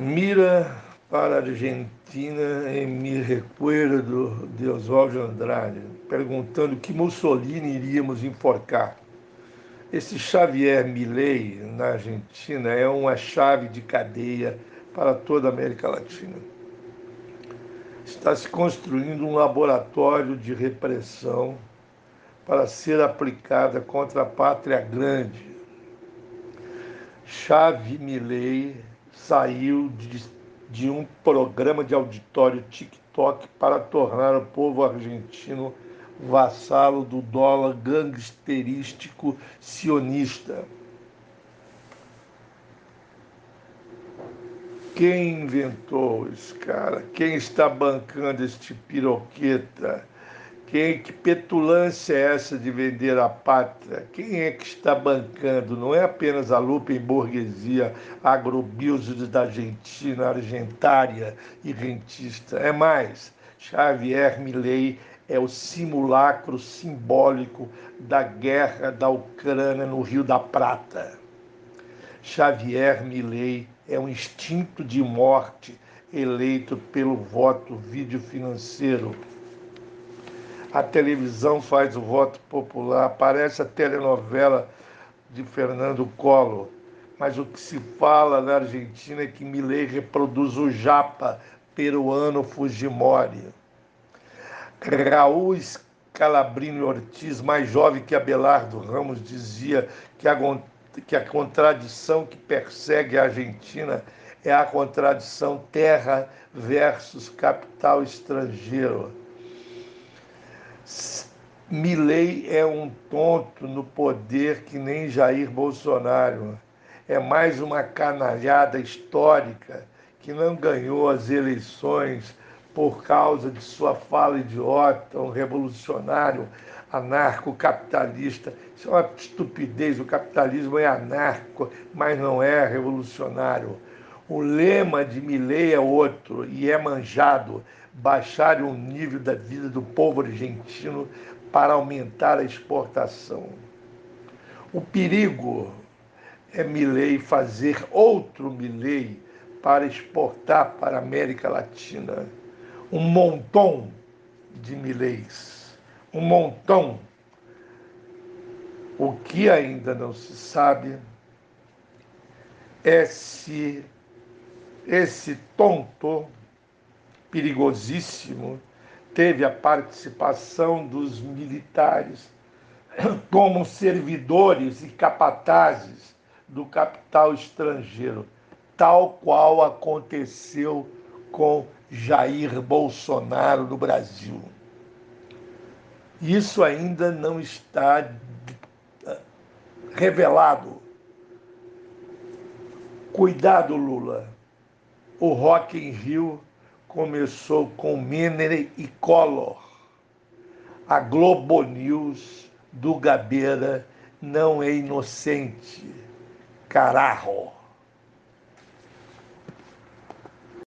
Mira para a Argentina em Mi Recuerdo de Oswaldo Andrade, perguntando que Mussolini iríamos enforcar. Esse Xavier Milei na Argentina é uma chave de cadeia para toda a América Latina. Está se construindo um laboratório de repressão para ser aplicada contra a pátria grande. Chave Milei saiu de, de um programa de auditório TikTok para tornar o povo argentino vassalo do dólar gangsterístico sionista. Quem inventou esse cara? Quem está bancando este piroqueta? Quem, que petulância é essa de vender a pátria? Quem é que está bancando? Não é apenas a Lupen burguesia agrobusiness da Argentina, argentária e rentista. É mais, Xavier Milei é o simulacro simbólico da guerra da Ucrânia no Rio da Prata. Xavier Milei é um instinto de morte eleito pelo voto vídeo financeiro a televisão faz o voto popular, parece a telenovela de Fernando Collor. Mas o que se fala na Argentina é que Milei reproduz o japa peruano Fujimori. Raul Scalabrini Ortiz, mais jovem que Abelardo Ramos, dizia que a, que a contradição que persegue a Argentina é a contradição terra versus capital estrangeiro. Milley é um tonto no poder que nem Jair Bolsonaro. É mais uma canalhada histórica que não ganhou as eleições por causa de sua fala idiota, um revolucionário anarcocapitalista. Isso é uma estupidez. O capitalismo é anarco, mas não é revolucionário. O lema de Milley é outro e é manjado baixar o nível da vida do povo argentino para aumentar a exportação. O perigo é Milley fazer outro Milley para exportar para a América Latina um montão de Milleys, um montão. O que ainda não se sabe é se esse tonto perigosíssimo teve a participação dos militares como servidores e capatazes do capital estrangeiro, tal qual aconteceu com Jair Bolsonaro no Brasil. Isso ainda não está eh, revelado. Cuidado, Lula. O Rock in Rio começou com Menem e Collor. A Globo News do Gabeira não é inocente. Carajo!